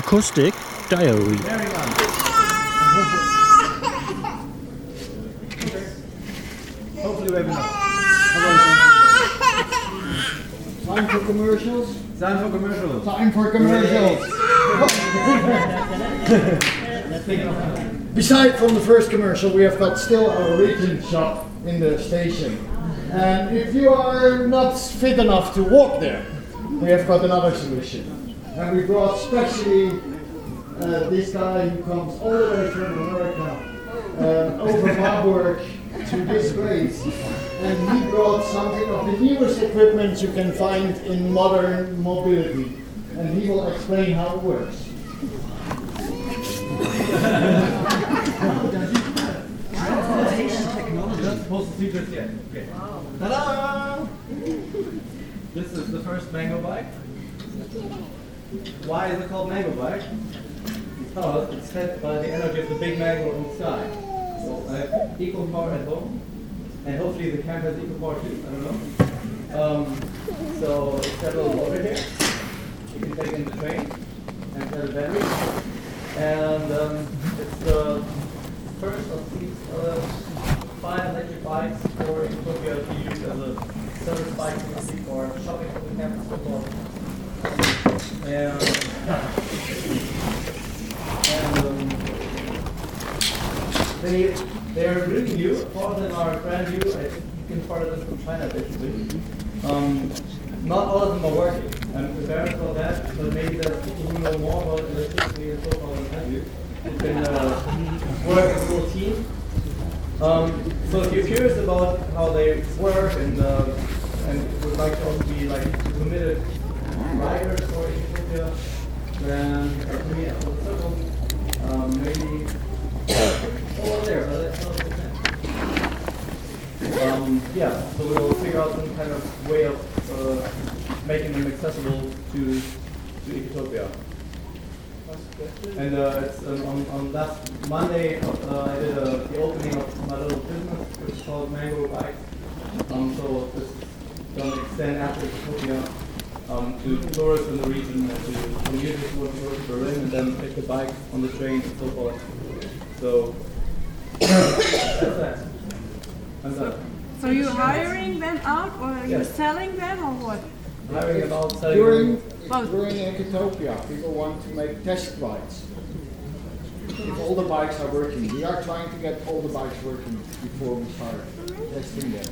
Acoustic Diary. Hopefully we have enough. Time for commercials. Time for commercials. Time for commercials. Beside from the first commercial, we have got still our written shop in the station. And if you are not fit enough to walk there, we have got another solution. And we brought specially uh, this guy who comes all the way from America uh, over Marburg to this place. And he brought something of the newest equipment you can find in modern mobility. And he will explain how it works. Not supposed to see this yet. Okay. Ta-da! This is the first mango bike. Why is it called mango bike? Because it's fed by the energy of the big mango inside. So I have equal power at home, and hopefully the camera has equal power too. I don't know. Um, so it's got a little motor here. You can take in the train, and got a battery. And um, it's the first of these uh, five electric bikes for Utopia to use as a service bike for shopping for the campus forth. And, and um, they they're really new. Four of them are brand new. I think you can order them from China basically. Um, not all of them are working. I'm embarrassed about that, but maybe there's people who know more about electricity and so than I do. Can uh, work as a team. Um, so if you're curious about how they work and uh, and would like to also be like committed riders for Ecotopia, then uh, to me at the circle, um, maybe over there, um, yeah, so we'll figure out some kind of way of uh, making them accessible to to Ecotopia. And uh, it's um, on, on last Monday, uh, I did the opening of my little business, which is called Mango Bikes. Um, so this is going to extend after Utopia um, to tourists in the region and to commuters who want to go to Berlin and then take the bike on the train and so forth. So that's that. I'm. So you're hiring them out or are you Yes. selling them or what? Hiring about selling During, Both. during Ecotopia, people want to make test rides. If all the bikes are working, we are trying to get all the bikes working before we start testing them.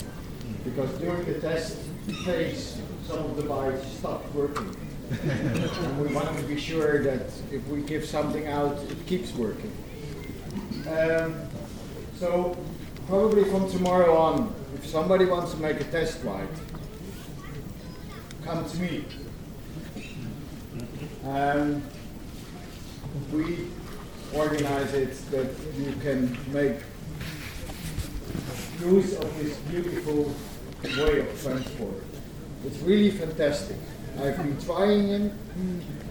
Because during the test phase, some of the bikes stopped working. And we want to be sure that if we give something out, it keeps working. Um, so probably from tomorrow on, if somebody wants to make a test ride, come to me. Um, we organize it that you can make use of this beautiful way of transport. It's really fantastic. I've been trying it.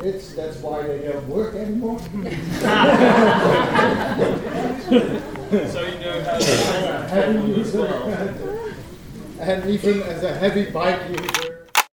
It's that's why they don't work anymore. So you know how to heavy user. and even as a heavy bike user,